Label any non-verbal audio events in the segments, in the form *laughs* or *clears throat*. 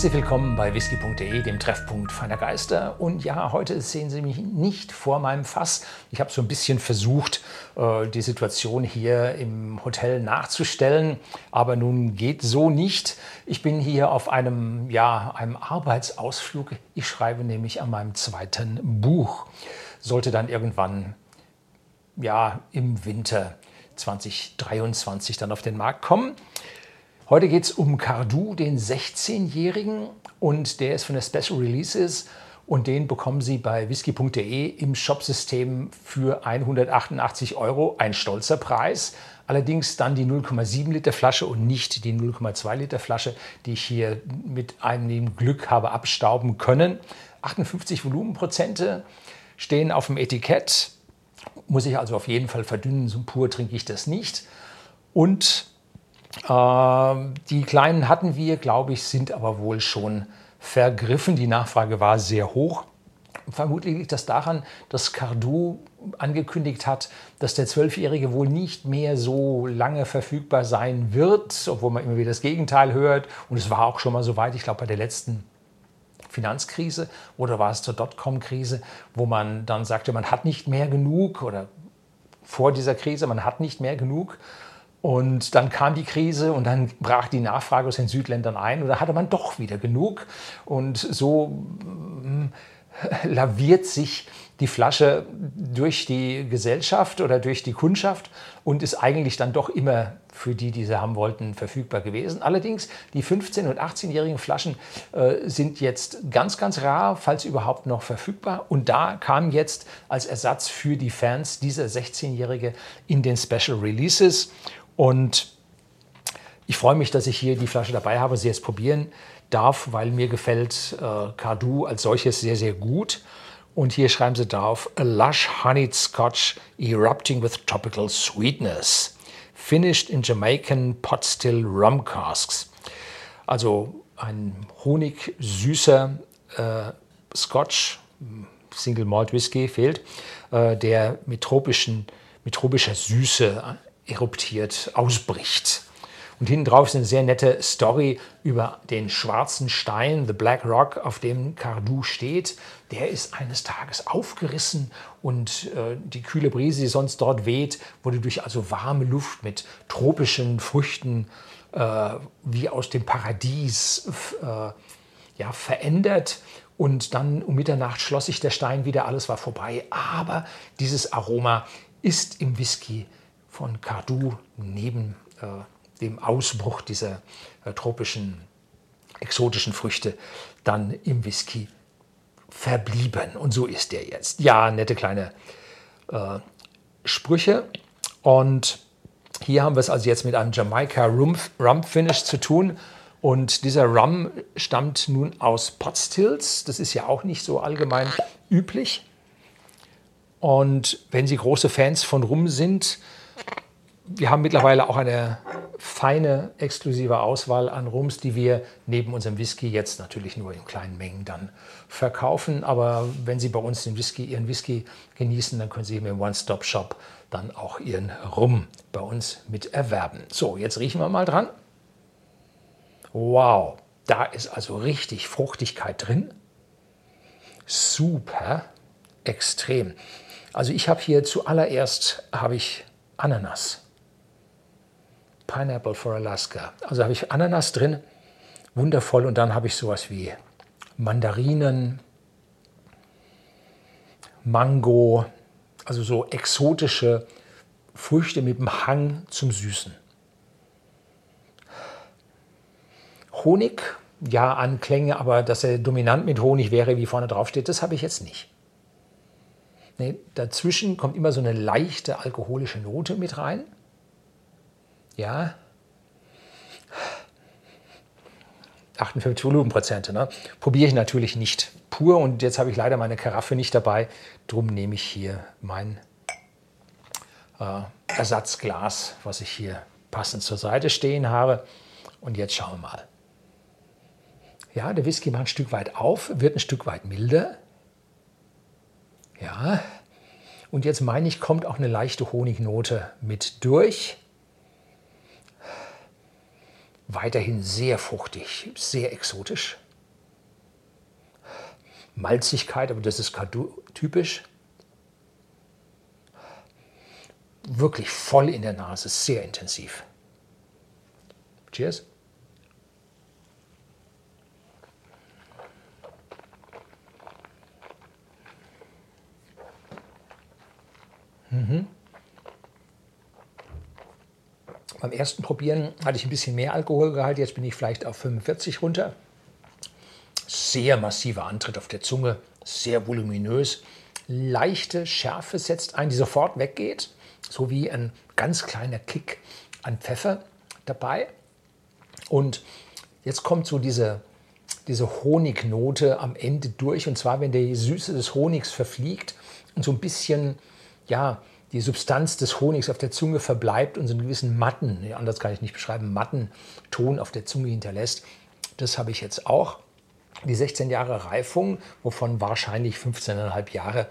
Herzlich willkommen bei whisky.de, dem Treffpunkt feiner Geister. Und ja, heute sehen Sie mich nicht vor meinem Fass. Ich habe so ein bisschen versucht, äh, die Situation hier im Hotel nachzustellen, aber nun geht so nicht. Ich bin hier auf einem, ja, einem Arbeitsausflug. Ich schreibe nämlich an meinem zweiten Buch. Sollte dann irgendwann, ja, im Winter 2023 dann auf den Markt kommen. Heute geht es um Cardu, den 16-Jährigen, und der ist von der Special Releases und den bekommen Sie bei whisky.de im Shopsystem für 188 Euro. Ein stolzer Preis. Allerdings dann die 0,7 Liter Flasche und nicht die 0,2 Liter Flasche, die ich hier mit einem Glück habe abstauben können. 58 Volumenprozente stehen auf dem Etikett. Muss ich also auf jeden Fall verdünnen. So pur trinke ich das nicht. Und die kleinen hatten wir, glaube ich, sind aber wohl schon vergriffen. Die Nachfrage war sehr hoch. Vermutlich liegt das daran, dass Cardu angekündigt hat, dass der Zwölfjährige wohl nicht mehr so lange verfügbar sein wird, obwohl man immer wieder das Gegenteil hört. Und es war auch schon mal so weit, ich glaube bei der letzten Finanzkrise oder war es zur Dotcom-Krise, wo man dann sagte, man hat nicht mehr genug oder vor dieser Krise, man hat nicht mehr genug. Und dann kam die Krise und dann brach die Nachfrage aus den Südländern ein und da hatte man doch wieder genug. Und so äh, *laughs* laviert sich die Flasche durch die Gesellschaft oder durch die Kundschaft und ist eigentlich dann doch immer für die, die sie haben wollten, verfügbar gewesen. Allerdings, die 15- und 18-jährigen Flaschen äh, sind jetzt ganz, ganz rar, falls überhaupt noch verfügbar. Und da kam jetzt als Ersatz für die Fans dieser 16-Jährige in den Special Releases. Und ich freue mich, dass ich hier die Flasche dabei habe, sie jetzt probieren darf, weil mir gefällt äh, als solches sehr, sehr gut. Und hier schreiben sie drauf, a lush honeyed scotch erupting with tropical sweetness. Finished in Jamaican pot still rum casks. Also ein honigsüßer äh, Scotch, Single Malt Whisky fehlt, äh, der mit, tropischen, mit tropischer Süße eruptiert, ausbricht. Und hinten drauf ist eine sehr nette Story über den schwarzen Stein, The Black Rock, auf dem Cardu steht. Der ist eines Tages aufgerissen und äh, die kühle Brise, die sonst dort weht, wurde durch also warme Luft mit tropischen Früchten äh, wie aus dem Paradies äh, ja, verändert. Und dann um Mitternacht schloss sich der Stein wieder, alles war vorbei. Aber dieses Aroma ist im Whisky von Cardu neben äh, dem Ausbruch dieser äh, tropischen, exotischen Früchte dann im Whisky verblieben. Und so ist der jetzt. Ja, nette kleine äh, Sprüche. Und hier haben wir es also jetzt mit einem Jamaika Rum Finish zu tun. Und dieser Rum stammt nun aus Potstills. Das ist ja auch nicht so allgemein üblich. Und wenn Sie große Fans von Rum sind, wir haben mittlerweile auch eine feine, exklusive Auswahl an Rums, die wir neben unserem Whisky jetzt natürlich nur in kleinen Mengen dann verkaufen. Aber wenn Sie bei uns den Whisky, Ihren Whisky genießen, dann können Sie im One-Stop-Shop dann auch Ihren Rum bei uns mit erwerben. So, jetzt riechen wir mal dran. Wow, da ist also richtig Fruchtigkeit drin. Super, extrem. Also ich habe hier zuallererst habe ich Ananas. Pineapple for Alaska. Also habe ich Ananas drin, wundervoll. Und dann habe ich sowas wie Mandarinen, Mango, also so exotische Früchte mit dem Hang zum Süßen. Honig, ja, Anklänge, aber dass er dominant mit Honig wäre, wie vorne drauf steht, das habe ich jetzt nicht. Nee, dazwischen kommt immer so eine leichte alkoholische Note mit rein. Ja. 58 Volumenprozente. Ne? Probiere ich natürlich nicht pur und jetzt habe ich leider meine Karaffe nicht dabei. Drum nehme ich hier mein äh, Ersatzglas, was ich hier passend zur Seite stehen habe. Und jetzt schauen wir mal. Ja, der Whisky macht ein Stück weit auf, wird ein Stück weit milder. Ja, und jetzt meine ich, kommt auch eine leichte Honignote mit durch. Weiterhin sehr fruchtig, sehr exotisch. Malzigkeit, aber das ist typisch. Wirklich voll in der Nase, sehr intensiv. Cheers. Mhm. Beim ersten Probieren hatte ich ein bisschen mehr Alkoholgehalt, jetzt bin ich vielleicht auf 45 runter. Sehr massiver Antritt auf der Zunge, sehr voluminös. Leichte Schärfe setzt ein, die sofort weggeht, sowie ein ganz kleiner Kick an Pfeffer dabei. Und jetzt kommt so diese, diese Honignote am Ende durch, und zwar, wenn die Süße des Honigs verfliegt und so ein bisschen ja, die Substanz des Honigs auf der Zunge verbleibt und so einen gewissen matten, anders kann ich nicht beschreiben, matten Ton auf der Zunge hinterlässt. Das habe ich jetzt auch. Die 16 Jahre Reifung, wovon wahrscheinlich 15,5 Jahre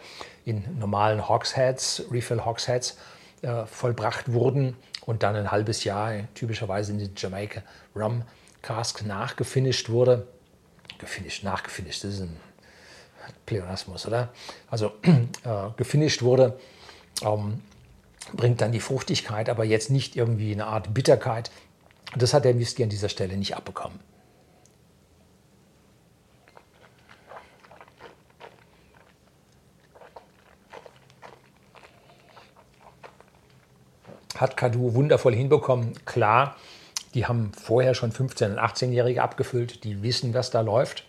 in normalen Hogsheads, Refill Hogsheads, äh, vollbracht wurden und dann ein halbes Jahr typischerweise in den Jamaica Rum Cask nachgefinisht wurde. Gefinisht, nachgefinisht, das ist ein Pleonasmus, oder? Also *clears throat* äh, gefinisht wurde ähm, bringt dann die Fruchtigkeit, aber jetzt nicht irgendwie eine Art Bitterkeit. Das hat der Whisky an dieser Stelle nicht abbekommen. Hat Kadu wundervoll hinbekommen. Klar, die haben vorher schon 15- und 18-Jährige abgefüllt, die wissen, was da läuft.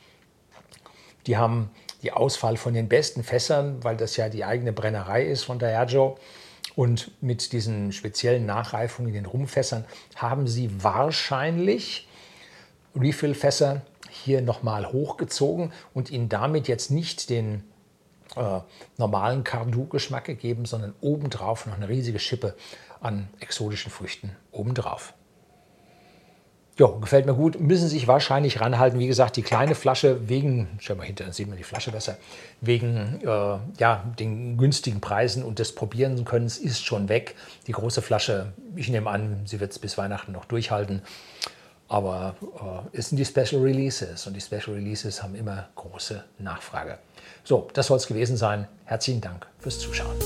Die haben die Auswahl von den besten Fässern, weil das ja die eigene Brennerei ist von Diageo. Und mit diesen speziellen Nachreifungen in den Rumfässern haben sie wahrscheinlich Refill-Fässer hier nochmal hochgezogen und ihnen damit jetzt nicht den äh, normalen Cardu-Geschmack gegeben, sondern obendrauf noch eine riesige Schippe an exotischen Früchten obendrauf. Ja, gefällt mir gut. Müssen sich wahrscheinlich ranhalten. Wie gesagt, die kleine Flasche wegen, schau mal hinter, dann sieht man die Flasche besser, wegen äh, ja, den günstigen Preisen und des Probieren können ist schon weg. Die große Flasche, ich nehme an, sie wird es bis Weihnachten noch durchhalten. Aber äh, es sind die Special Releases und die Special Releases haben immer große Nachfrage. So, das soll es gewesen sein. Herzlichen Dank fürs Zuschauen.